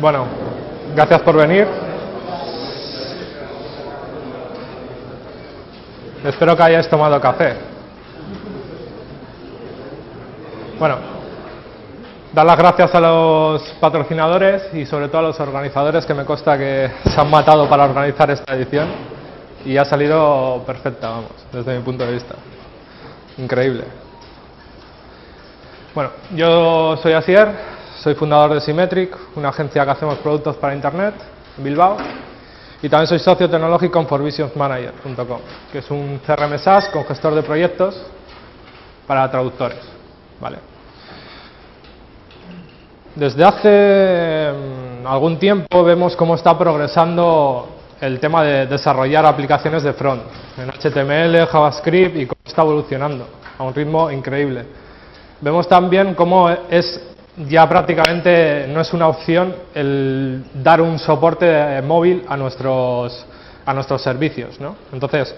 Bueno, gracias por venir. Espero que hayáis tomado café. Bueno, dar las gracias a los patrocinadores y sobre todo a los organizadores que me consta que se han matado para organizar esta edición y ha salido perfecta, vamos, desde mi punto de vista. Increíble. Bueno, yo soy Asier, soy fundador de Symmetric, una agencia que hacemos productos para Internet Bilbao. Y también soy socio tecnológico en forvisionsmanager.com, que es un CRM SaaS con gestor de proyectos para traductores. ¿vale? Desde hace mm, algún tiempo vemos cómo está progresando el tema de desarrollar aplicaciones de front en HTML, JavaScript y cómo está evolucionando a un ritmo increíble. Vemos también cómo es ya prácticamente no es una opción el dar un soporte móvil a nuestros, a nuestros servicios. ¿no? Entonces,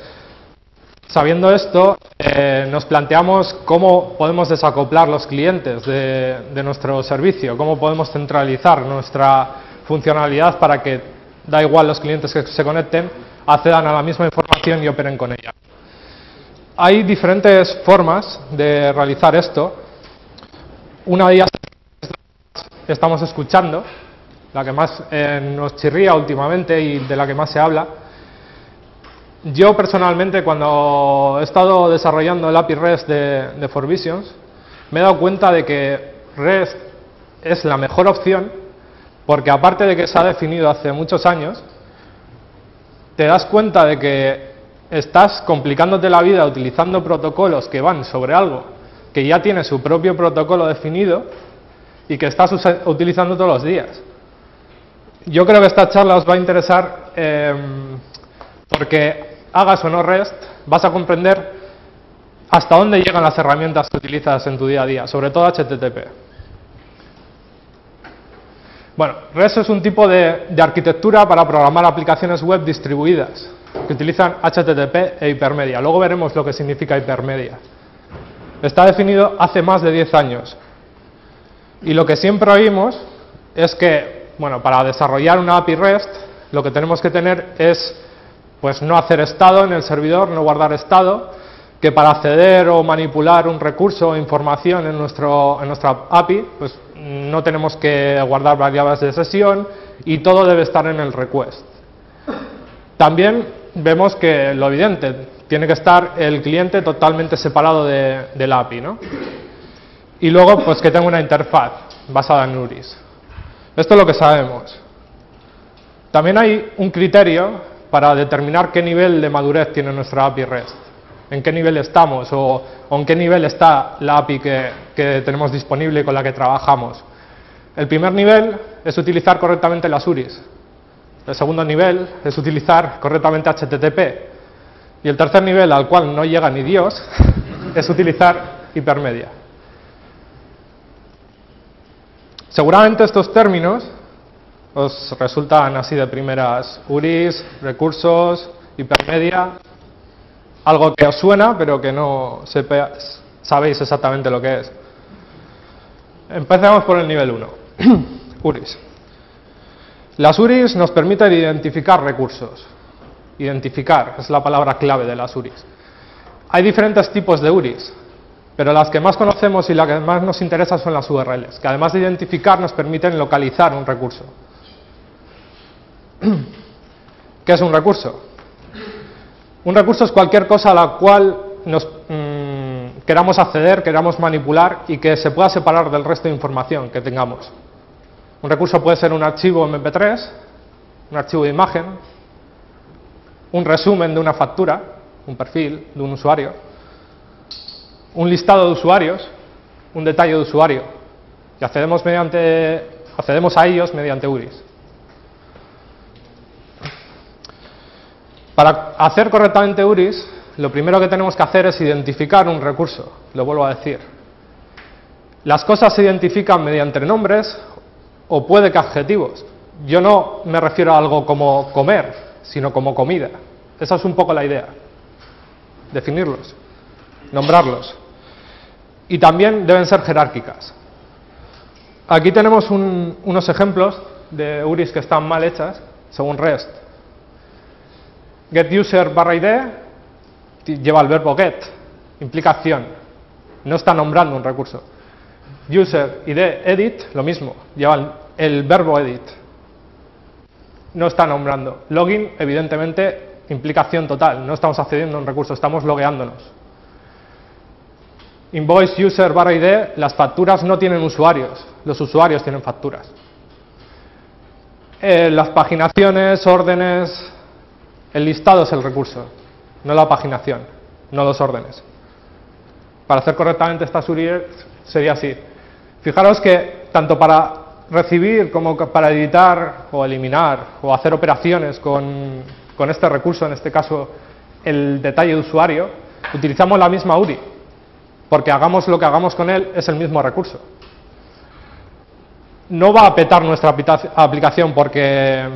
sabiendo esto, eh, nos planteamos cómo podemos desacoplar los clientes de, de, nuestro servicio, cómo podemos centralizar nuestra funcionalidad para que, da igual los clientes que se conecten, accedan a la misma información y operen con ella. Hay diferentes formas de realizar esto. Una de ellas estamos escuchando, la que más eh, nos chirría últimamente y de la que más se habla. Yo personalmente cuando he estado desarrollando el API REST de, de ForVisions me he dado cuenta de que REST es la mejor opción porque aparte de que se ha definido hace muchos años, te das cuenta de que estás complicándote la vida utilizando protocolos que van sobre algo que ya tiene su propio protocolo definido y que estás utilizando todos los días. Yo creo que esta charla os va a interesar eh, porque hagas o no REST, vas a comprender hasta dónde llegan las herramientas que utilizas en tu día a día, sobre todo HTTP. Bueno, REST es un tipo de, de arquitectura para programar aplicaciones web distribuidas que utilizan HTTP e hipermedia. Luego veremos lo que significa hipermedia. Está definido hace más de 10 años. Y lo que siempre oímos es que, bueno, para desarrollar una API REST, lo que tenemos que tener es, pues, no hacer estado en el servidor, no guardar estado, que para acceder o manipular un recurso o información en, nuestro, en nuestra API, pues no tenemos que guardar variables de sesión y todo debe estar en el request. También vemos que lo evidente, tiene que estar el cliente totalmente separado de, de la API, ¿no? Y luego, pues que tenga una interfaz basada en URIs. Esto es lo que sabemos. También hay un criterio para determinar qué nivel de madurez tiene nuestra API REST. En qué nivel estamos o, en qué nivel está la API que, que tenemos disponible y con la que trabajamos. El primer nivel es utilizar correctamente las URIs. El segundo nivel es utilizar correctamente HTTP. Y el tercer nivel, al cual no llega ni Dios, es utilizar hipermedia. Seguramente estos términos os resultan así de primeras URIs, recursos, hipermedia, algo que os suena pero que no sepas, sabéis exactamente lo que es. Empecemos por el nivel 1, URIs. Las URIs nos permiten identificar recursos, Identificar es la palabra clave de las URIs. Hay diferentes tipos de URIs, pero las que más conocemos y las que más nos interesan son las URLs, que además de identificar nos permiten localizar un recurso. ¿Qué es un recurso? Un recurso es cualquier cosa a la cual nos mmm, queramos acceder, queramos manipular y que se pueda separar del resto de información que tengamos. Un recurso puede ser un archivo MP3, un archivo de imagen, un resumen de una factura, un perfil de un usuario, un listado de usuarios, un detalle de usuario, y accedemos, mediante, accedemos a ellos mediante URIs. Para hacer correctamente URIs, lo primero que tenemos que hacer es identificar un recurso, lo vuelvo a decir. Las cosas se identifican mediante nombres o puede que adjetivos. Yo no me refiero a algo como comer, sino como comida. Esa es un poco la idea. Definirlos, nombrarlos. Y también deben ser jerárquicas. Aquí tenemos un, unos ejemplos de URIs que están mal hechas, según REST. GetUser barra ID lleva el verbo get, implica acción, no está nombrando un recurso. User ID edit, lo mismo, lleva el, el verbo edit, no está nombrando. Login, evidentemente, implicación total, no estamos accediendo a un recurso, estamos logueándonos. Invoice user barra ID, las facturas no tienen usuarios, los usuarios tienen facturas. Eh, las paginaciones, órdenes, el listado es el recurso, no la paginación, no los órdenes. Para hacer correctamente estas URIs sería así. Fijaros que tanto para recibir como para editar o eliminar o hacer operaciones con, con este recurso, en este caso el detalle de usuario, utilizamos la misma URI, porque hagamos lo que hagamos con él, es el mismo recurso. No va a petar nuestra aplicación porque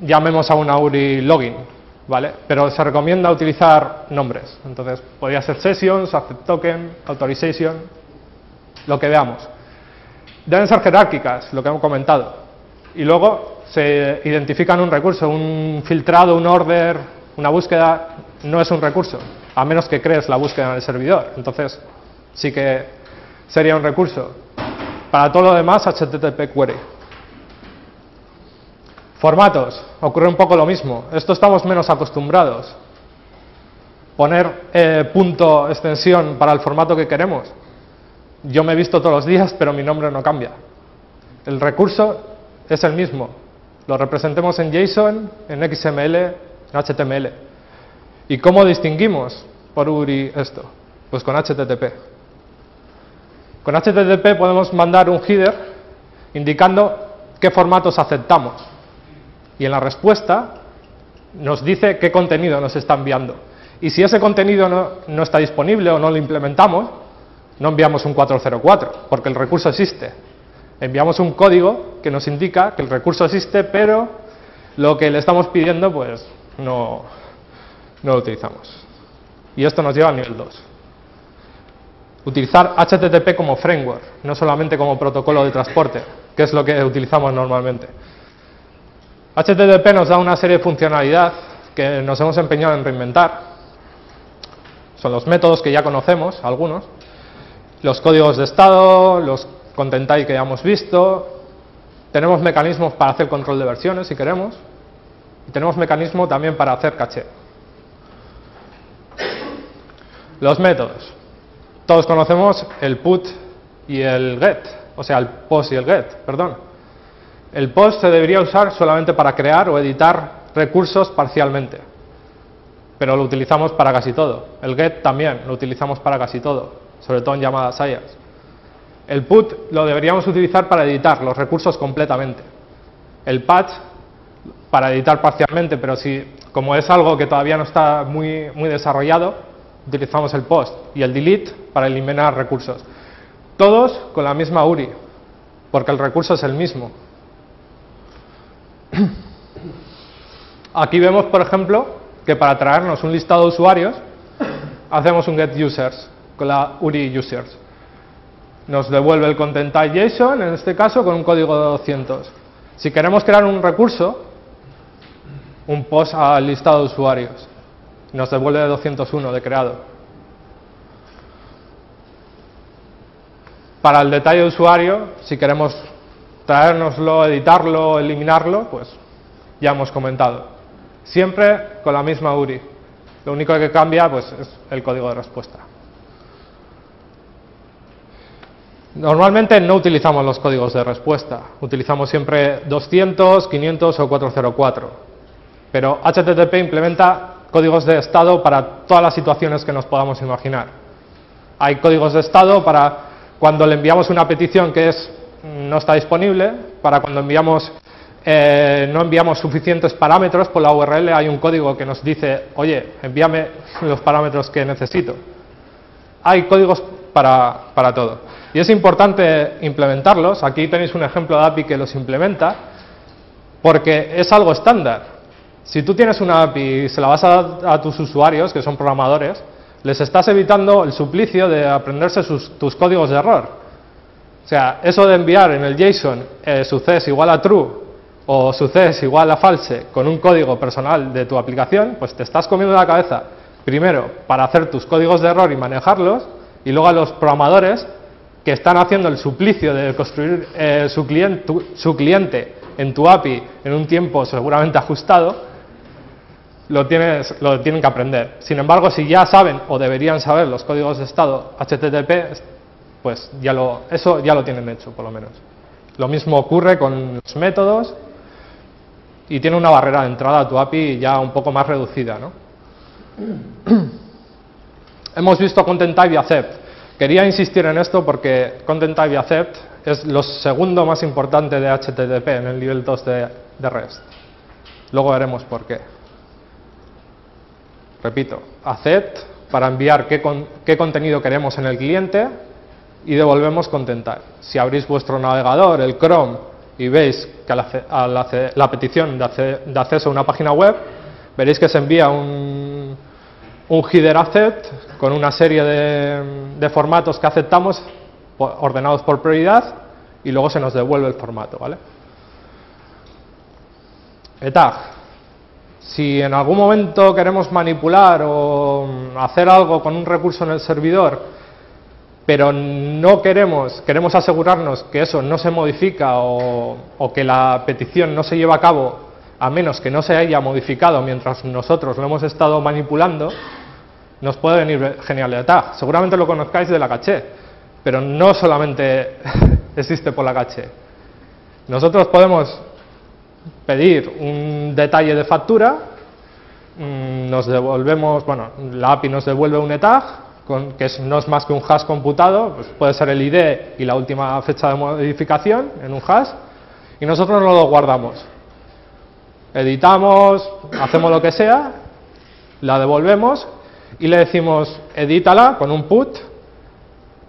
llamemos a una URI login, ¿vale? Pero se recomienda utilizar nombres. Entonces, podría ser sessions, accept token, authorization, lo que veamos. Deben ser jerárquicas, lo que hemos comentado. Y luego se identifican un recurso, un filtrado, un order, una búsqueda, no es un recurso, a menos que crees la búsqueda en el servidor. Entonces, sí que sería un recurso. Para todo lo demás, HTTP query. Formatos, ocurre un poco lo mismo. Esto estamos menos acostumbrados. Poner eh, punto extensión para el formato que queremos. Yo me he visto todos los días, pero mi nombre no cambia. El recurso es el mismo. Lo representemos en JSON, en XML, en HTML. ¿Y cómo distinguimos por URI esto? Pues con HTTP. Con HTTP podemos mandar un header indicando qué formatos aceptamos. Y en la respuesta nos dice qué contenido nos está enviando. Y si ese contenido no, está disponible o no lo implementamos, no enviamos un 404, porque el recurso existe. Enviamos un código que nos indica que el recurso existe, pero lo que le estamos pidiendo, pues no, no lo utilizamos. Y esto nos lleva al nivel 2. Utilizar HTTP como framework, no solamente como protocolo de transporte, que es lo que utilizamos normalmente. HTTP nos da una serie de funcionalidad que nos hemos empeñado en reinventar. Son los métodos que ya conocemos, algunos, los códigos de estado, los content type que ya hemos visto, tenemos mecanismos para hacer control de versiones si queremos, y tenemos mecanismo también para hacer caché. Los métodos. Todos conocemos el put y el get, o sea, el post y el get, perdón. El post se debería usar solamente para crear o editar recursos parcialmente, pero lo utilizamos para casi todo. El get también lo utilizamos para casi todo sobre todo en llamadas IaaS. El put lo deberíamos utilizar para editar los recursos completamente. El patch para editar parcialmente, pero si como es algo que todavía no está muy, muy desarrollado, utilizamos el post y el delete para eliminar recursos. Todos con la misma URI, porque el recurso es el mismo. Aquí vemos, por ejemplo, que para traernos un listado de usuarios, hacemos un get users con la URI users. Nos devuelve el content type JSON, en este caso, con un código de 200. Si queremos crear un recurso, un post al listado de usuarios, nos devuelve 201 de creado. Para el detalle de usuario, si queremos traérnoslo, editarlo, eliminarlo, pues ya hemos comentado. Siempre con la misma URI. Lo único que cambia pues, es el código de respuesta. Normalmente no utilizamos los códigos de respuesta, utilizamos siempre 200, 500 o 404, pero HTTP implementa códigos de estado para todas las situaciones que nos podamos imaginar. Hay códigos de estado para cuando le enviamos una petición que es, no está disponible, para cuando enviamos, eh, no enviamos suficientes parámetros por la URL, hay un código que nos dice, oye, envíame los parámetros que necesito. Hay códigos para, para todo. Y es importante implementarlos. Aquí tenéis un ejemplo de API que los implementa, porque es algo estándar. Si tú tienes una API y se la vas a dar a tus usuarios, que son programadores, les estás evitando el suplicio de aprenderse tus códigos de error. O sea, eso de enviar en el JSON eh, success igual a true o sucedes igual a false con un código personal de tu aplicación, pues te estás comiendo la cabeza, primero, para hacer tus códigos de error y manejarlos, y luego a los programadores que están haciendo el suplicio de construir eh, su cliente en tu API en un tiempo seguramente ajustado, lo, tienes, lo tienen que aprender. Sin embargo, si ya saben o deberían saber los códigos de estado HTTP, pues ya lo, eso ya lo tienen hecho, por lo menos. Lo mismo ocurre con los métodos y tiene una barrera de entrada a tu API ya un poco más reducida. ¿no? Hemos visto Content Type y Accept. Quería insistir en esto porque Content Type y Accept es lo segundo más importante de HTTP en el nivel 2 de, de REST. Luego veremos por qué. Repito, Accept para enviar qué, qué contenido queremos en el cliente y devolvemos Content Type. Si abrís vuestro navegador, el Chrome, y veis que a la, petición de, acceso a una página web, veréis que se envía un, un header accept con una serie de, formatos que aceptamos ordenados por prioridad y luego se nos devuelve el formato. ¿vale? Si en algún momento queremos manipular o hacer algo con un recurso en el servidor pero no queremos, queremos asegurarnos que eso no se modifica o, que la petición no se lleva a cabo a menos que no se haya modificado mientras nosotros lo hemos estado manipulando, nos puede venir genial el tag. Seguramente lo conozcáis de la caché, pero no solamente existe por la caché. Nosotros podemos pedir un detalle de factura, mm, nos devolvemos, bueno, la API nos devuelve un etag, que no es más que un hash computado, pues puede ser el ID y la última fecha de modificación en un hash, y nosotros no lo guardamos. Editamos, hacemos lo que sea, la devolvemos y le decimos edítala con un put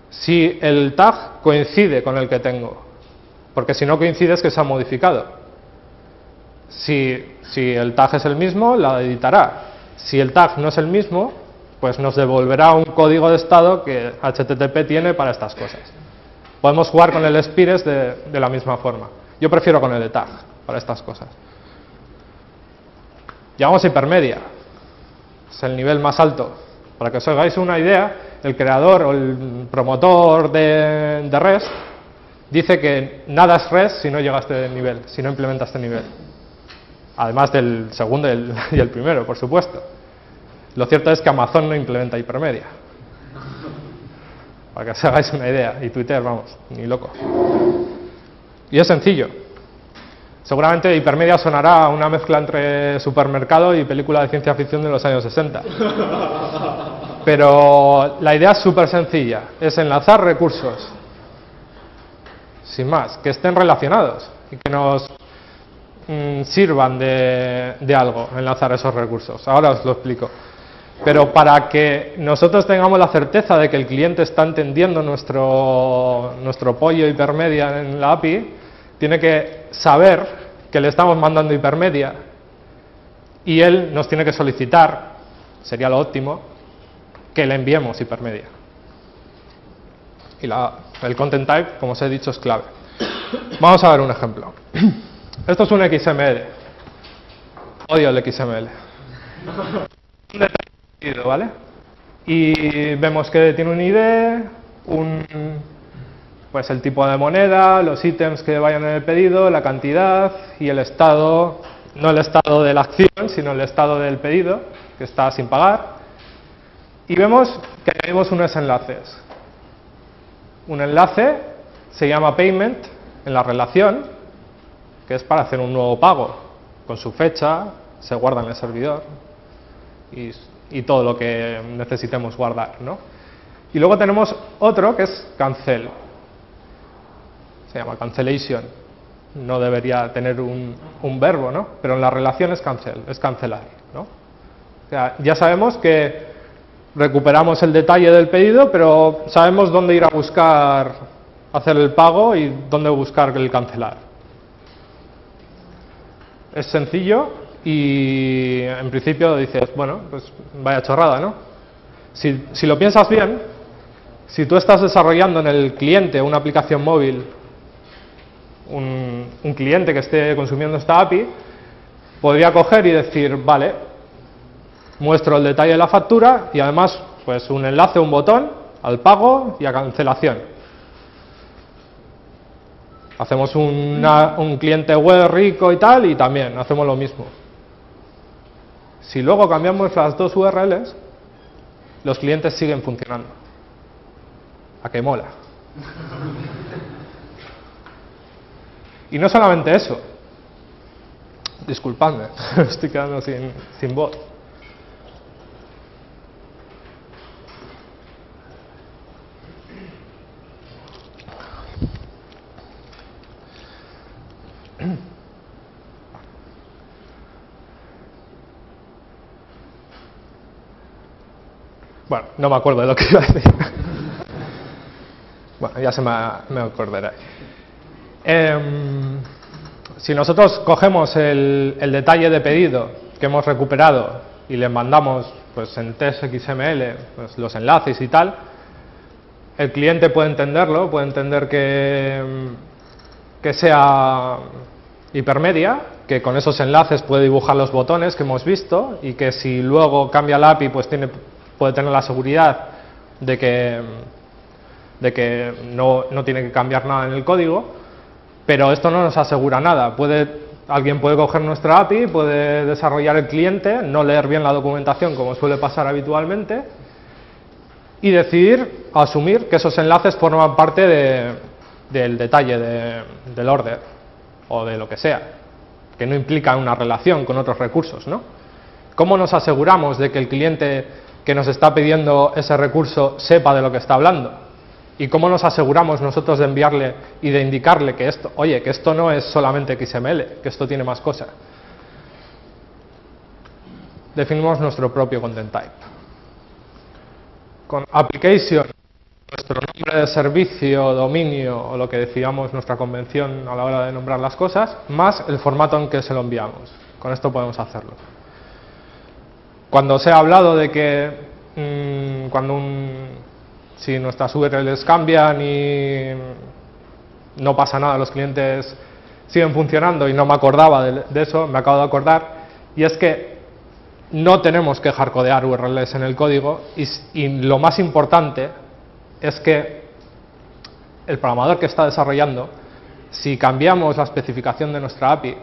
si el tag coincide con el que tengo, porque si no coincide es que se ha modificado. Si, el tag es el mismo, la editará. Si el tag no es el mismo, pues nos devolverá un código de estado que HTTP tiene para estas cosas. Podemos jugar con el Spires de, la misma forma. Yo prefiero con el de tag para estas cosas. Llamamos hipermedia. Es el nivel más alto. Para que os hagáis una idea, el creador o el promotor de, de REST dice que nada es REST si no llega a este nivel, si no implementa este nivel. Además del segundo y el primero, por supuesto. Lo cierto es que Amazon no implementa hipermedia. Para que os hagáis una idea. Y Twitter, vamos, ni loco. Y es sencillo. Seguramente hipermedia sonará una mezcla entre supermercado y película de ciencia ficción de los años 60. Pero la idea es súper sencilla. Es enlazar recursos. Sin más, que estén relacionados y que nos mm, sirvan de, de algo enlazar esos recursos. Ahora os lo explico. Pero para que nosotros tengamos la certeza de que el cliente está entendiendo nuestro, nuestro pollo hipermedia en la API, tiene que saber que le estamos mandando hipermedia y él nos tiene que solicitar, sería lo óptimo, que le enviemos hipermedia. Y la, el content type, como os he dicho, es clave. Vamos a ver un ejemplo. Esto es un XML. Odio el XML. ¿vale? Y vemos que tiene un ID, un, pues el tipo de moneda, los ítems que vayan en el pedido, la cantidad y el estado, no el estado de la acción, sino el estado del pedido, que está sin pagar. Y vemos que tenemos unos enlaces. Un enlace se llama payment en la relación, que es para hacer un nuevo pago, con su fecha, se guarda en el servidor y todo lo que necesitemos guardar. ¿no? Y luego tenemos otro que es cancel. Se llama cancellation. No debería tener un, un verbo, ¿no? pero en la relación es cancel, es cancelar. ¿no? Ya sabemos que recuperamos el detalle del pedido, pero sabemos dónde ir a buscar hacer el pago y dónde buscar el cancelar. Es sencillo, y en principio dices, bueno, pues vaya chorrada, ¿no? Si, lo piensas bien, si tú estás desarrollando en el cliente una aplicación móvil un, un cliente que esté consumiendo esta API podría coger y decir, vale, muestro el detalle de la factura y además pues un enlace, un botón al pago y a cancelación. Hacemos un cliente web rico y tal y también hacemos lo mismo. Si luego cambiamos las dos URLs, los clientes siguen funcionando. A que mola. Y no solamente eso. Disculpadme, estoy quedando sin, sin voz. Bueno, no me acuerdo de lo que iba a decir. bueno, ya se me, acordará. Em, si nosotros cogemos el, detalle de pedido que hemos recuperado y le mandamos pues, en TXML pues, los enlaces y tal, el cliente puede entenderlo, puede entender que, que sea hipermedia, que con esos enlaces puede dibujar los botones que hemos visto y que si luego cambia la API pues tiene puede tener la seguridad de que, de que no, no, tiene que cambiar nada en el código, pero esto no nos asegura nada. Puede, alguien puede coger nuestra API, puede desarrollar el cliente, no leer bien la documentación como suele pasar habitualmente, y decidir asumir que esos enlaces forman parte de, del detalle de, del order o de lo que sea, que no implica una relación con otros recursos. ¿no? ¿Cómo nos aseguramos de que el cliente que nos está pidiendo ese recurso sepa de lo que está hablando. ¿Y cómo nos aseguramos nosotros de enviarle y de indicarle que esto, oye, que esto no es solamente XML, que esto tiene más cosas? Definimos nuestro propio content type. Con application, nuestro nombre de servicio, dominio o lo que decidamos nuestra convención a la hora de nombrar las cosas, más el formato en que se lo enviamos. Con esto podemos hacerlo. Cuando se ha hablado de que mm, cuando si nuestras URLs cambian y no pasa nada, los clientes siguen funcionando y no me acordaba de, eso, me acabo de acordar, y es que no tenemos que hardcodear URLs en el código y, y lo más importante es que el programador que está desarrollando, si cambiamos la especificación de nuestra API,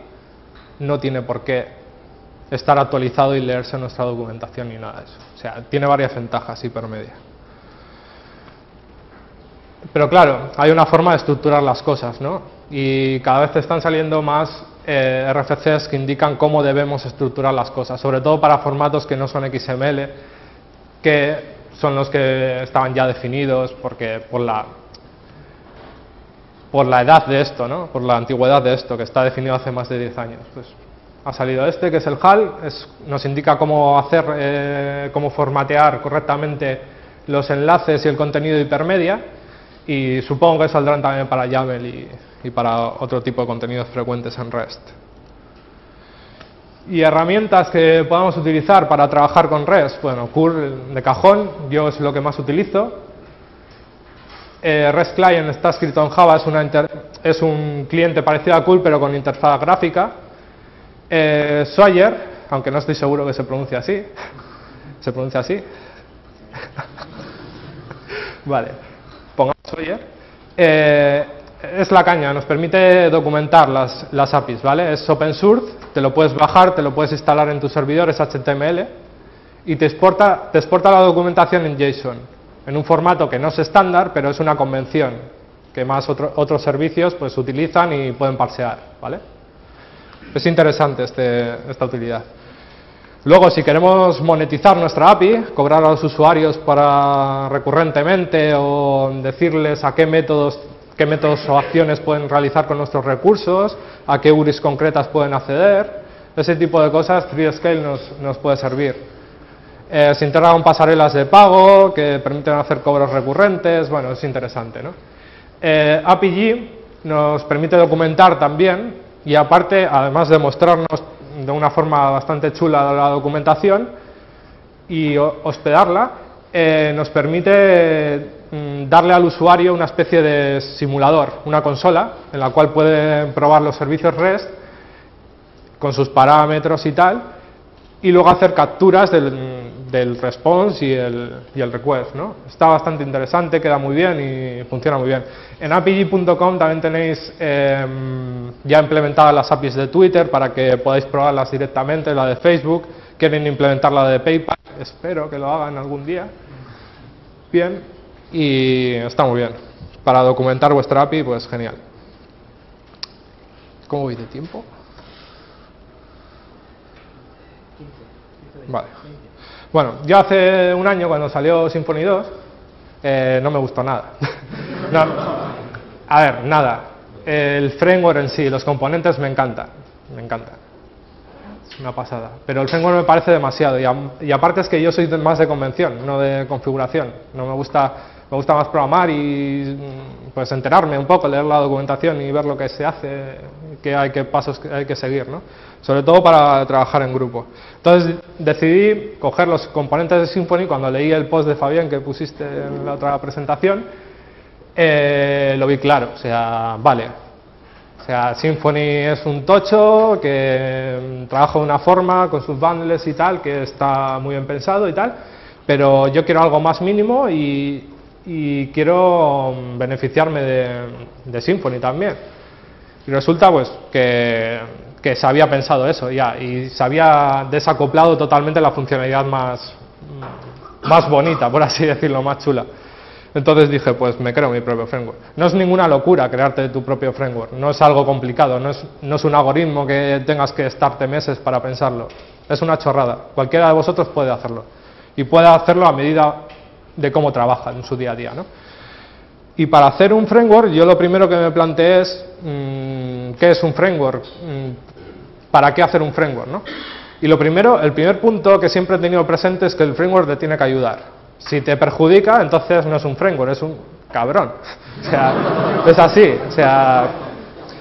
no tiene por qué estar actualizado y leerse nuestra documentación y nada de eso. O sea, tiene varias ventajas hipermedia. Pero claro, hay una forma de estructurar las cosas, ¿no? Y cada vez están saliendo más eh, RFCs que indican cómo debemos estructurar las cosas, sobre todo para formatos que no son XML, que son los que estaban ya definidos porque por la por la edad de esto, ¿no? por la antigüedad de esto, que está definido hace más de 10 años. Pues ha salido este, que es el HAL, nos indica cómo hacer, eh, cómo formatear correctamente los enlaces y el contenido hipermedia, y supongo que saldrán también para YAML y, para otro tipo de contenidos frecuentes en REST. Y herramientas que podamos utilizar para trabajar con REST, bueno, curl de cajón, yo es lo que más utilizo. Eh, REST Client está escrito en Java, es, es un cliente parecido a curl pero con interfaz gráfica eh, Sawyer, aunque no estoy seguro que se pronuncie así, se pronuncia así. vale, pongamos Sawyer. Eh, es la caña, nos permite documentar las, APIs, ¿vale? Es open source, te lo puedes bajar, te lo puedes instalar en tu servidor, es HTML, y te exporta, te exporta la documentación en JSON, en un formato que no es estándar, pero es una convención, que más otros servicios pues utilizan y pueden parsear, ¿vale? Es interesante este, esta utilidad. Luego, si queremos monetizar nuestra API, cobrar a los usuarios para recurrentemente o decirles a qué métodos, qué métodos o acciones pueden realizar con nuestros recursos, a qué URIs concretas pueden acceder, ese tipo de cosas, FreeScale nos, nos puede servir. Eh, se integran pasarelas de pago que permiten hacer cobros recurrentes, bueno, es interesante. ¿no? Eh, nos permite documentar también y aparte, además de mostrarnos de una forma bastante chula la documentación y hospedarla, eh, nos permite mm, darle al usuario una especie de simulador, una consola, en la cual puede probar los servicios REST con sus parámetros y tal, y luego hacer capturas del, response y el, y el, request. ¿no? Está bastante interesante, queda muy bien y funciona muy bien. En apig.com también tenéis em, ya implementadas las APIs de Twitter para que podáis probarlas directamente, la de Facebook, quieren implementar la de PayPal, espero que lo hagan algún día. Bien, y está muy bien. Para documentar vuestra API, pues genial. ¿Cómo voy de tiempo? Vale. Bueno, yo hace un año cuando salió Symfony 2 eh, no me gustó nada. a ver, nada. El framework en sí, los componentes me encantan, me encanta. Es una pasada. Pero el framework me parece demasiado y, aparte es que yo soy más de convención, no de configuración. No me gusta me gusta más programar y pues enterarme un poco, leer la documentación y ver lo que se hace, qué hay, qué pasos hay que seguir, ¿no? sobre todo para trabajar en grupo. Entonces decidí coger los componentes de Symfony cuando leí el post de Fabián que pusiste en la otra presentación, eh, lo vi claro, o sea, vale, o sea, Symfony es un tocho que trabaja de una forma con sus bundles y tal, que está muy bien pensado y tal, pero yo quiero algo más mínimo y, y quiero beneficiarme de, Symfony también. Y resulta pues que, se había pensado eso ya y se había desacoplado totalmente la funcionalidad más, más bonita, por así decirlo, más chula. Entonces dije, pues me creo mi propio framework. No es ninguna locura crearte tu propio framework, no es algo complicado, no es, no es un algoritmo que tengas que estarte meses para pensarlo. Es una chorrada, cualquiera de vosotros puede hacerlo. Y puede hacerlo a medida de cómo trabaja en su día a día. ¿no? Y para hacer un framework, yo lo primero que me planteé es, mm, ¿qué es un framework? Mm, ¿Para qué hacer un framework? ¿no? Y lo primero, el primer punto que siempre he tenido presente es que el framework te tiene que ayudar. Si te perjudica, entonces no es un framework, es un cabrón. O sea, es así. O sea,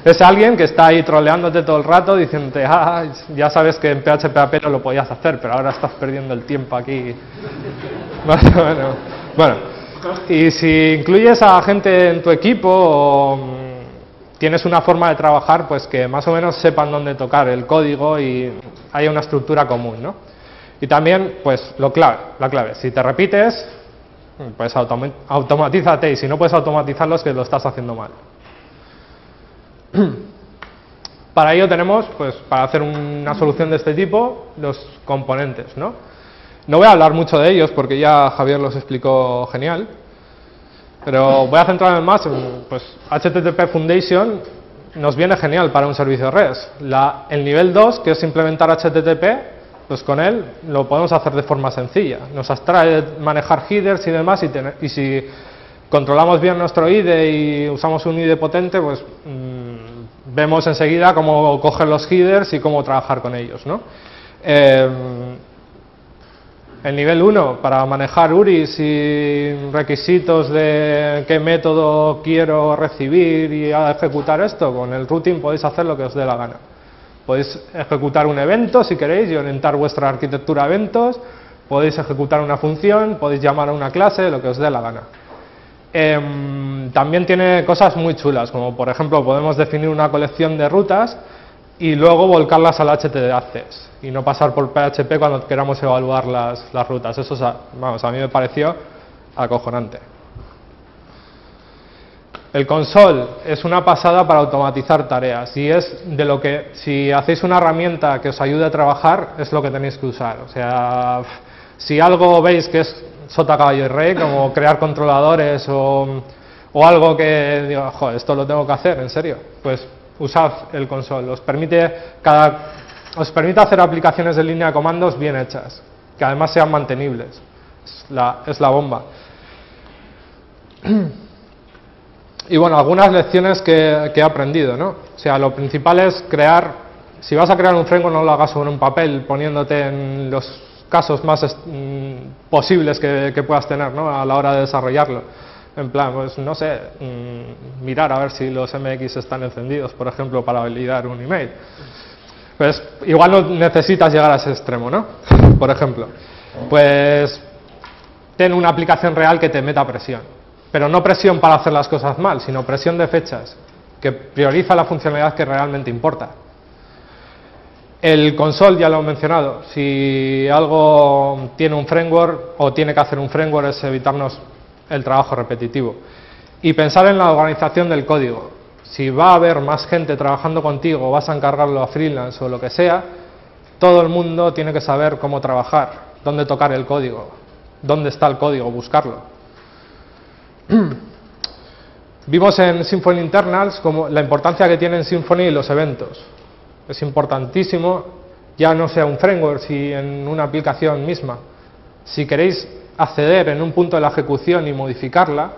es alguien que está ahí troleándote todo el rato diciéndote, ah, ya sabes que en PHP no lo podías hacer, pero ahora estás perdiendo el tiempo aquí. bueno, bueno, y si incluyes a gente en tu equipo o mm, tienes una forma de trabajar, pues que más o menos sepan dónde tocar el código y haya una estructura común, ¿no? Y también, pues, lo clave, la clave, si te repites, pues automatízate y si no puedes automatizarlo es que lo estás haciendo mal. Para ello tenemos, pues, para hacer una solución de este tipo, los componentes, ¿no? No voy a hablar mucho de ellos porque ya Javier los explicó genial, pero voy a centrarme más en, pues, HTTP Foundation nos viene genial para un servicio REST. La, el nivel 2, que es implementar HTTP, pues con él lo podemos hacer de forma sencilla. Nos abstrae manejar headers y demás y, y si controlamos bien nuestro IDE y usamos un IDE potente, pues mm, vemos enseguida cómo coger los headers y cómo trabajar con ellos. ¿no? Eh, el nivel 1, para manejar URIs y requisitos de qué método quiero recibir y ejecutar esto, con el routing podéis hacer lo que os dé la gana. Podéis ejecutar un evento si queréis y orientar vuestra arquitectura a eventos, podéis ejecutar una función, podéis llamar a una clase, lo que os dé la gana. Em, también tiene cosas muy chulas, como por ejemplo podemos definir una colección de rutas y luego volcarlas al HTTP y no pasar por PHP cuando queramos evaluar las, las rutas. Eso vamos, a mí me pareció acojonante. El console es una pasada para automatizar tareas y es de lo que, si hacéis una herramienta que os ayude a trabajar, es lo que tenéis que usar. O sea, si algo veis que es sota caballo y rey, como crear controladores o, o algo que digo, joder, esto lo tengo que hacer, en serio, pues usad el console. Os permite, cada, os permite hacer aplicaciones de línea de comandos bien hechas, que además sean mantenibles. Es la, es la bomba. Y bueno, algunas lecciones que, que, he aprendido, ¿no? O sea, lo principal es crear, si vas a crear un framework no lo hagas sobre un papel poniéndote en los casos más mm, posibles que, puedas tener ¿no? a la hora de desarrollarlo. En plan, pues no sé, mm, mirar a ver si los MX están encendidos, por ejemplo, para validar un email. Pues igual no necesitas llegar a ese extremo, ¿no? Por ejemplo, pues ten una aplicación real que te meta presión. pero no presión para hacer las cosas mal, sino presión de fechas, que prioriza la funcionalidad que realmente importa. El console ya lo he mencionado, si algo tiene un framework o tiene que hacer un framework es evitarnos el trabajo repetitivo. Y pensar en la organización del código. Si va a haber más gente trabajando contigo, vas a encargarlo a freelance o lo que sea, todo el mundo tiene que saber cómo trabajar, dónde tocar el código, dónde está el código, buscarlo. Vimos en Symfony Internals como la importancia que tienen Symfony los eventos. Es importantísimo, ya no sea un framework, si en una aplicación misma. Si queréis acceder en un punto de la ejecución y modificarla,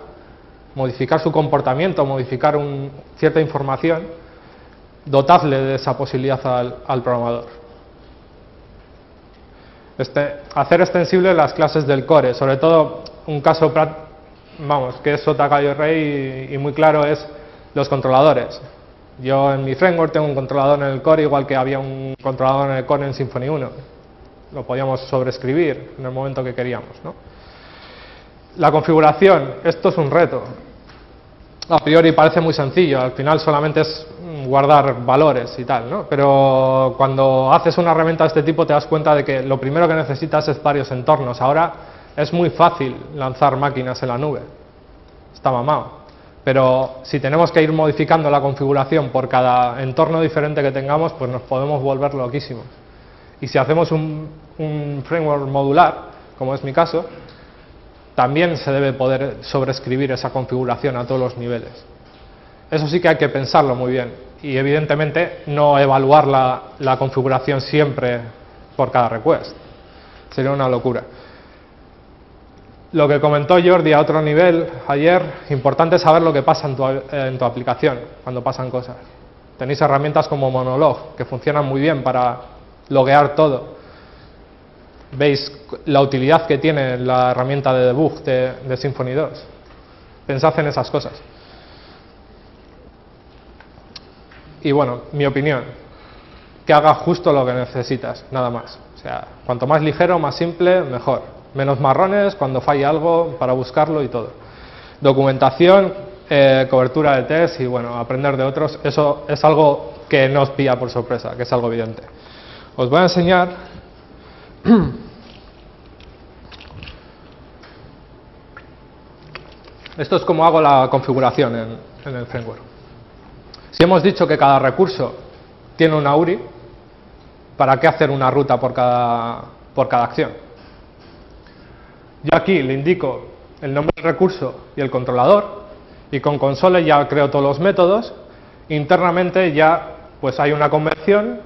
modificar su comportamiento, modificar cierta información, dotadle de esa posibilidad al, programador. Este, hacer extensible las clases del core, sobre todo un caso vamos, que es Sota Cayo Rey y muy claro es los controladores. Yo en mi framework tengo un controlador en el core igual que había un controlador en el core en Symfony 1. Lo podíamos sobreescribir en el momento que queríamos. ¿no? La configuración, esto es un reto. A priori parece muy sencillo, al final solamente es guardar valores y tal, ¿no? pero cuando haces una herramienta de este tipo te das cuenta de que lo primero que necesitas es varios entornos. Ahora es muy fácil lanzar máquinas en la nube, está mamado. Pero si tenemos que ir modificando la configuración por cada entorno diferente que tengamos, pues nos podemos volver loquísimos. Y si hacemos un, framework modular, como es mi caso, también se debe poder sobreescribir esa configuración a todos los niveles. Eso sí que hay que pensarlo muy bien y evidentemente no evaluar la configuración siempre por cada request. Sería una locura. Lo que comentó Jordi a otro nivel ayer, importante saber lo que pasa en tu, aplicación cuando pasan cosas. Tenéis herramientas como Monolog, que funcionan muy bien para loguear todo. Veis la utilidad que tiene la herramienta de debug de, de Symfony 2. Pensad en esas cosas. Y bueno, mi opinión, que haga justo lo que necesitas, nada más. O sea, cuanto más ligero, más simple, mejor menos marrones cuando falla algo para buscarlo y todo. Documentación, eh, cobertura de test y bueno, aprender de otros, eso es algo que no os pilla por sorpresa, que es algo evidente. Os voy a enseñar Esto es como hago la configuración en, en, el framework. Si hemos dicho que cada recurso tiene una URI, ¿para qué hacer una ruta por cada, por cada acción? Yo aquí le indico el nombre del recurso y el controlador y con console ya creo todos los métodos. Internamente ya pues hay una convención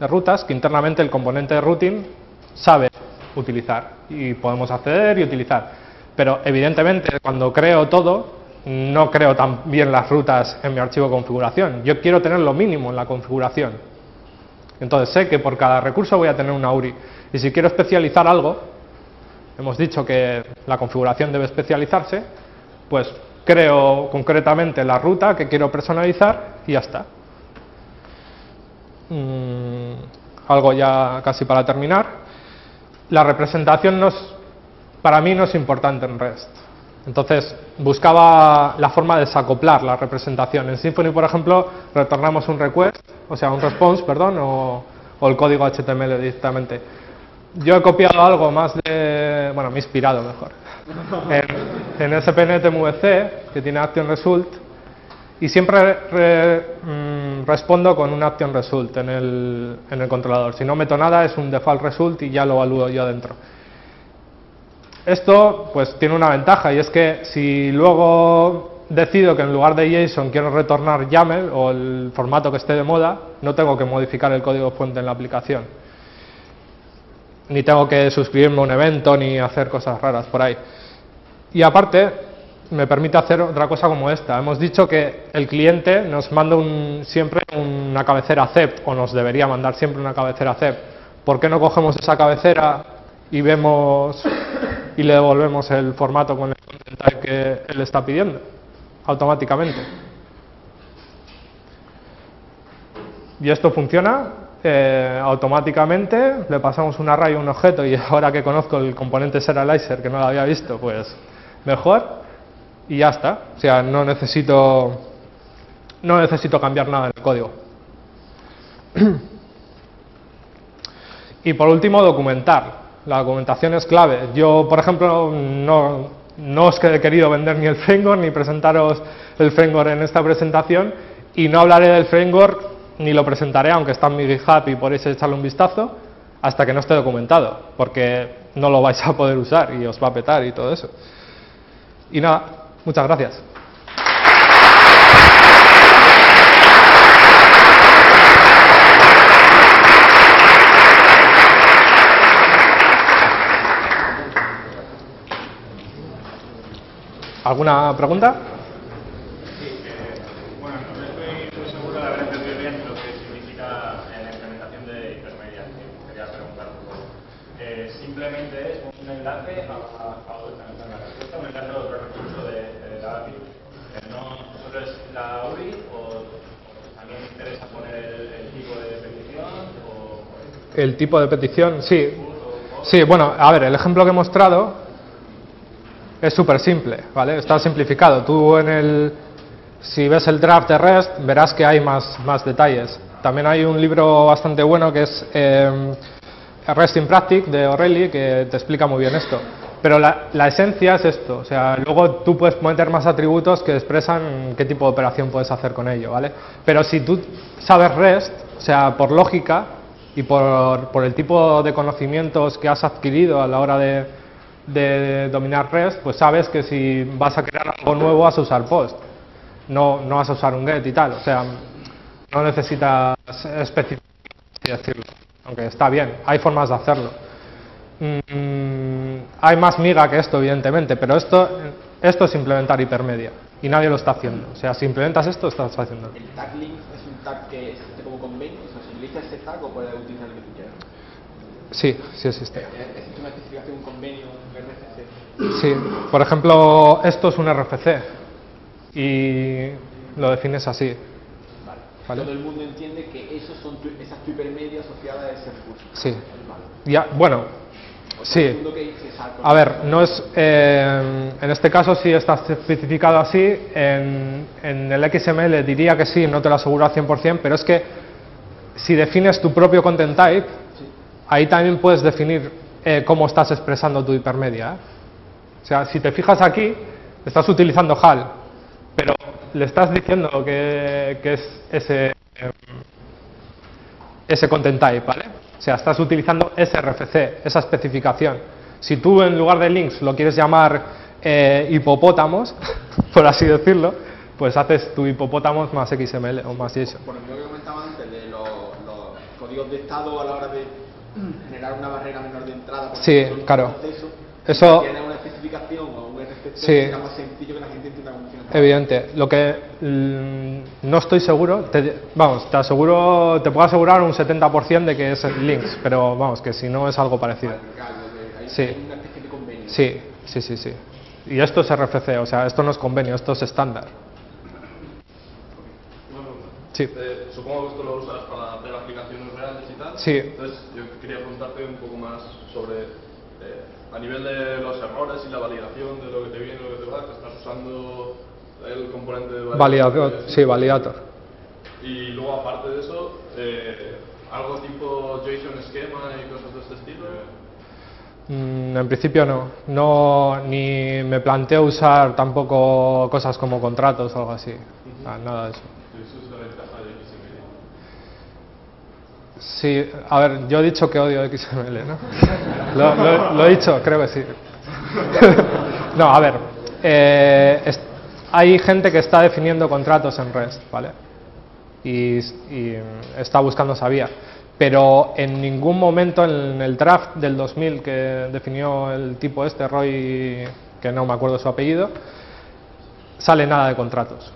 de rutas que internamente el componente de routing sabe utilizar y podemos acceder y utilizar. Pero evidentemente cuando creo todo no creo también las rutas en mi archivo de configuración. Yo quiero tener lo mínimo en la configuración. Entonces sé que por cada recurso voy a tener una URI. Y si quiero especializar algo, hemos dicho que la configuración debe especializarse, pues creo concretamente la ruta que quiero personalizar y ya está. Mm, algo ya casi para terminar. La representación para mí no es importante en REST. Entonces buscaba la forma de desacoplar la representación. En Symfony, por ejemplo, retornamos un request, o sea, un response, perdón, o el código HTML directamente yo he copiado algo más de, bueno, me he inspirado mejor, en, en SPNet MVC, que tiene Action Result, y siempre mm, respondo con un Action Result en el, en el controlador. Si no meto nada, es un Default Result y ya lo evalúo yo dentro. Esto pues tiene una ventaja y es que si luego decido que en lugar de JSON quiero retornar YAML o el formato que esté de moda, no tengo que modificar el código fuente en la aplicación ni tengo que suscribirme a un evento ni hacer cosas raras por ahí. Y aparte, me permite hacer otra cosa como esta. Hemos dicho que el cliente nos manda siempre una cabecera CEP, o nos debería mandar siempre una cabecera CEP. ¿Por qué no cogemos esa cabecera y vemos y le devolvemos el formato con el content que él está pidiendo automáticamente? Y esto funciona automáticamente le pasamos un array a un objeto y ahora que conozco el componente serializer que no lo había visto, pues mejor. y ya está. O sea, no necesito, no necesito cambiar nada en el código. y por último, documentar. La documentación es clave. Yo, por ejemplo, no, no os he querido vender ni el framework ni presentaros el framework en esta presentación y no hablaré del framework ni lo presentaré, aunque está en mi GitHub y podéis echarle un vistazo, hasta que no esté documentado, porque no lo vais a poder usar y os va a petar y todo eso. Y nada, muchas gracias. ¿Alguna pregunta? Bueno, no estoy muy seguro de haber entendido bien lo que significa eh, la implementación de hipermedia. que Quería preguntar un poco. Eh, simplemente es un enlace a, a, a otra- a la respuesta, un enlace a otro recurso de, de la API. Eh, no solo es la URI o, o también interesa poner el, el tipo de petición o El tipo de petición, sí. Sí, bueno, a ver, el ejemplo que he mostrado es súper simple, ¿vale? Está simplificado. Tú en el, si ves el draft de REST, verás que hay más, más detalles. También hay un libro bastante bueno que es eh, REST in Practice de O'Reilly que te explica muy bien esto. Pero la, la esencia es esto, o sea, luego tú puedes meter más atributos que expresan qué tipo de operación puedes hacer con ello, ¿vale? Pero si tú sabes REST, o sea, por lógica y por, por el tipo de conocimientos que has adquirido a la hora de, de dominar REST, pues sabes que si vas a crear algo nuevo vas a usar POST, no, no vas a usar un GET y tal, o sea, no necesitas especificar, decirlo, aunque está bien, hay formas de hacerlo. Mm, hay más miga que esto, evidentemente, pero esto, esto es implementar hipermedia y nadie lo está haciendo. O sea, si implementas esto, estás haciendo. El tag link es un tag que existe como convenio, o sea, si utiliza ese tag o puedes utilizar el que tú quieras. Sí, sí existe. Eh, Existe una especificación, un convenio, un RFC. Sí, por ejemplo, esto es un RFC y lo defines así. Vale. Vale. Todo el mundo entiende que esos son tu, esas tu hipermedia asociada a ese recurso. Sí. Vale. Ya, bueno, sí. A ver, no es, eh, en este caso sí está especificado así, en, en el XML diría que sí, no te lo aseguro al 100%, pero es que si defines tu propio content type, ahí también puedes definir eh, cómo estás expresando tu hipermedia. ¿eh? O sea, si te fijas aquí, estás utilizando HAL, pero le estás diciendo que, que es ese, eh, ese content type, ¿vale? O sea, estás utilizando SRFC, esa especificación. Si tú en lugar de links lo quieres llamar eh, hipopótamos, por así decirlo, pues haces tu hipopótamos más XML o más JSON. Por ejemplo, que comentaba antes de estado a la hora de generar una barrera menor de entrada. por Sí, claro. proceso, Eso- Tiene una especificación o un RFC Sí. que más sencillo que la gente entienda cómo funciona. Evidente. Lo que mm, no estoy seguro, te- vamos, te aseguro, te puedo asegurar un 70% de que es links, pero vamos, que si no es algo parecido. Hay, Sí. hay una especie de convenio. Sí, sí, sí, sí. Y esto es RFC, o sea, esto no es convenio, esto es estándar. Sí. Eh, supongo que esto lo usas para Sí. Entonces, yo quería preguntarte un poco más sobre, eh, a nivel de los errores y la validación de lo que te viene y lo que te va, que estás usando el componente de Validador, que- sí, validator. Y luego, aparte de eso, eh, algo tipo JSON esquema y cosas de este estilo. Mm, en principio no. no. Ni me planteo usar tampoco cosas como contratos o algo así. Ah, Nada de eso. Eso es la ventaja de XML. Sí, a ver, yo he dicho que odio XML, ¿no? lo, lo- he dicho, creo que sí. no, a ver, eh, hay gente que está definiendo contratos en REST, ¿vale? Y, y está buscando esa vía. Pero en ningún momento en el draft del 2000 que definió el tipo este, Roy, que no me acuerdo su apellido, sale nada de contratos.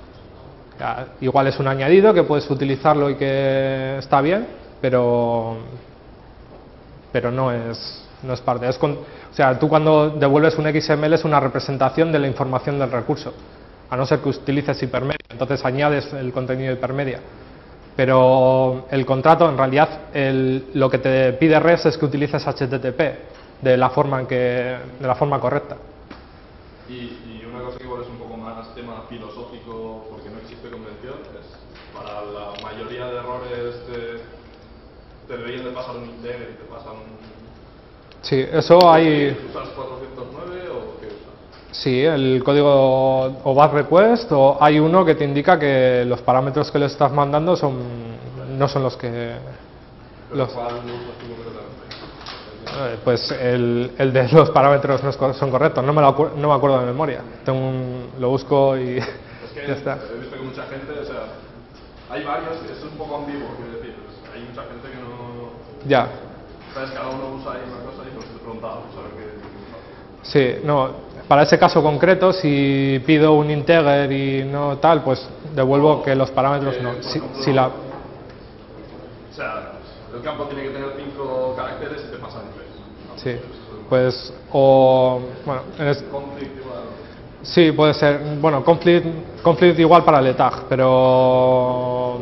Ya, igual es un añadido que puedes utilizarlo y que está bien, pero, pero no, es, no es parte. Es o sea, tú cuando devuelves un XML es una representación de la información del recurso, a no ser que utilices hipermedia, entonces añades el contenido de hipermedia. Pero el contrato, en realidad, el- lo que te pide REST es que utilices HTTP de la forma, en que, de la forma correcta. Y, y una cosa que igual es un poco más tema filosófico, porque no existe convención, es para la mayoría de errores te deberían de pasar un integre y te pasan Sí, eso hay... ¿Usas 409 o qué usas? Sí, el código o bad request o hay uno que te indica que los parámetros que le estás mandando son no son los que los, eh, pues el, el de los parámetros no son correctos, no me, lo no me acuerdo de memoria. Tengo un- lo busco y Es que ya está. he visto que mucha gente, o sea, hay varios, es un poco ambiguo, quiero decir, pues, hay mucha gente que no, Ya, sabes, cada uno usa ahí una cosa y por eso te preguntaba, qué, sí, no, para ese caso concreto, si pido un integer y no tal, pues devuelvo que los parámetros Eh, no. Si, ejemplo, si la, O sea, el campo tiene que tener cinco caracteres y te pasan tres. sí, pues, o, bueno, en es- Conflict igual. Sí, puede ser. Bueno, conflict, conflict igual para el ETAG, pero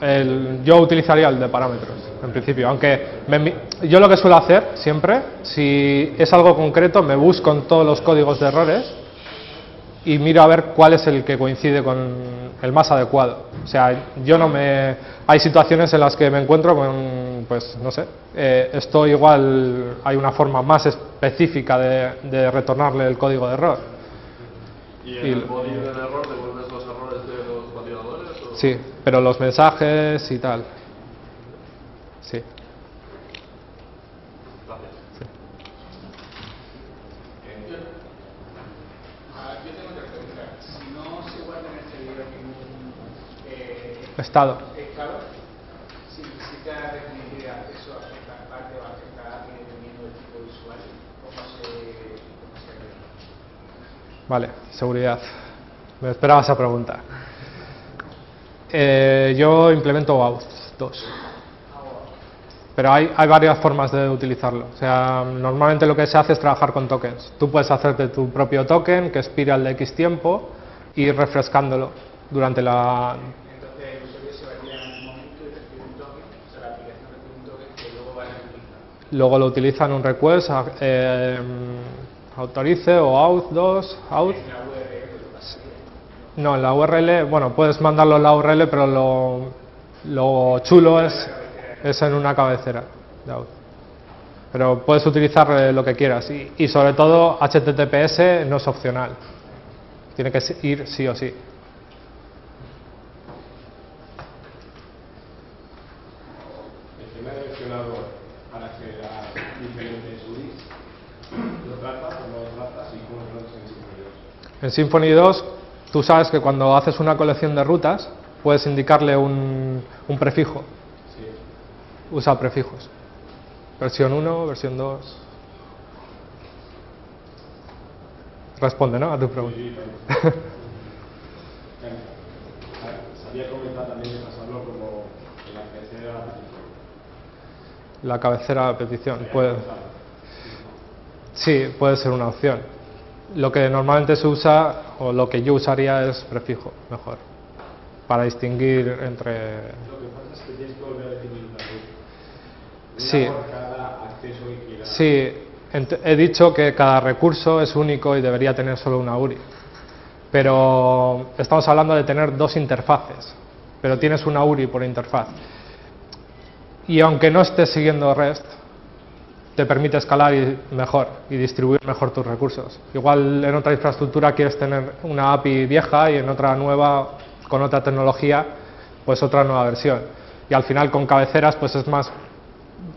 el- yo utilizaría el de parámetros, en principio. Aunque me yo lo que suelo hacer siempre, si es algo concreto, me busco en todos los códigos de errores y miro a ver cuál es el que coincide con el más adecuado. O sea, yo no me... Hay situaciones en las que me encuentro con, pues, no sé, eh, esto igual hay una forma más específica de, de retornarle el código de error. ¿Y en Y- el body del error devuelves los errores de los validadores? O? Sí, pero los mensajes y tal. Sí. Gracias. Ah, yo tengo otra pregunta. Si no se guarda en el servidor ningún eh, Estado. estado, si necesita restringir el acceso a partes o a ciertas API dependiendo del tipo de usuario, ¿cómo se, cómo se arregla? Vale, seguridad. Me esperaba esa pregunta. Eh, yo implemento OAuth 2. Pero hay, hay varias formas de utilizarlo. O sea, normalmente lo que se hace es trabajar con tokens. Tú puedes hacerte tu propio token que expira al de X tiempo y ir refrescándolo durante la... Entonces el usuario se valida en un momento y recibe un token, o sea, la aplicación recibe un token que luego va a utilizar. Luego lo utiliza en un request, a- eh, autorice o auth 2, auth. En la URL lo. No, en la URL, bueno, puedes mandarlo en la URL, pero lo, lo chulo es, es en una cabecera de auth. Pero puedes utilizar eh, lo que quieras y, y sobre todo HTTPS no es opcional. Tiene que ir sí o sí. El tema de mencionado para generar diferentes URIs, ¿lo trata o no lo trata? ¿Y cómo lo haces en Symfony 2? En Symfony 2, tú sabes que cuando haces una colección de rutas, puedes indicarle un, un prefijo. Usa prefijos. Versión 1, versión 2. Responde, ¿no? A tu pregunta. Sí, claro. Sabía comentar también de pasarlo como la cabecera de la petición. La cabecera de petición. Sabía Puede, sí, puede ser una opción. Lo que normalmente se usa, o lo que yo usaría es prefijo, mejor. Para distinguir entre. Lo que pasa es que tienes que volver a definir Sí. Sí, he dicho que cada recurso es único y debería tener solo una URI. Pero estamos hablando de tener dos interfaces, pero tienes una URI por interfaz. Y aunque no estés siguiendo REST, te permite escalar y mejor y distribuir mejor tus recursos. Igual en otra infraestructura quieres tener una API vieja y en otra nueva, con otra tecnología, pues otra nueva versión. Y al final con cabeceras pues es más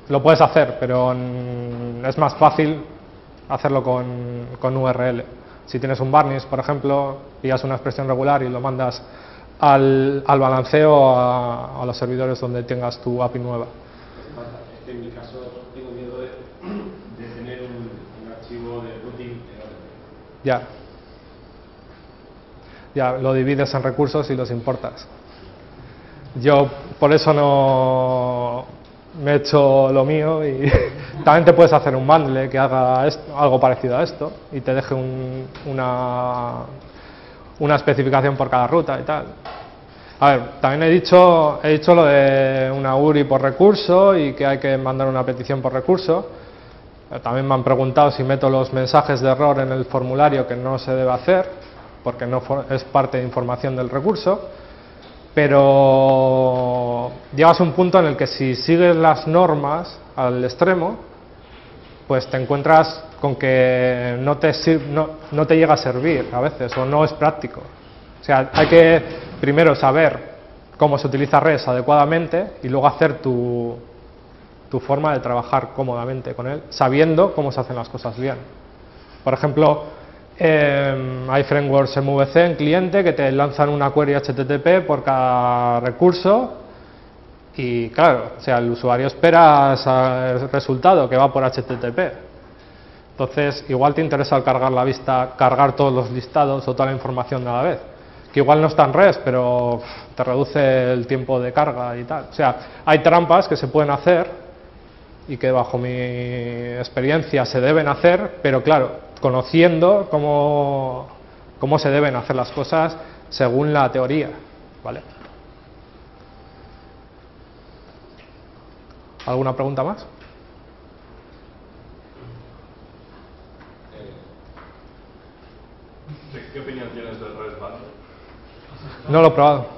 lo puedes hacer, pero es más fácil hacerlo con, con URL. Si tienes un varnish, por ejemplo, pillas una expresión regular y lo mandas al, al balanceo a, a los servidores donde tengas tu API nueva. En mi caso tengo miedo de, de tener un, un archivo de routing enorme. Ya. Ya, lo divides en recursos y los importas. Yo por eso no me he hecho lo mío y también te puedes hacer un bundle que haga esto- algo parecido a esto y te deje un- una, una especificación por cada ruta y tal. A ver, también he dicho, he dicho lo de una URI por recurso y que hay que mandar una petición por recurso. Eh, También me han preguntado si meto los mensajes de error en el formulario, que no se debe hacer, porque no es parte de información del recurso. Pero llegas a un punto en el que si sigues las normas al extremo, pues te encuentras con que no te, no, no te llega a servir a veces o no es práctico. O sea, hay que primero saber cómo se utiliza REST adecuadamente y luego hacer tu forma de trabajar cómodamente con él, sabiendo cómo se hacen las cosas bien. Por ejemplo, eh, hay frameworks MVC en cliente que te lanzan una query HTTP por cada recurso y claro, o sea, el usuario espera el resultado que va por HTTP. Entonces, igual te interesa al cargar la vista, cargar todos los listados o toda la información de la vez. Que igual no está en res, pero te reduce el tiempo de carga y tal. O sea, hay trampas que se pueden hacer y que bajo mi experiencia se deben hacer, pero claro, conociendo cómo, cómo se deben hacer las cosas según la teoría. ¿vale? ¿Alguna pregunta más? ¿Qué, qué opinión tienes del Red Band? No lo he probado.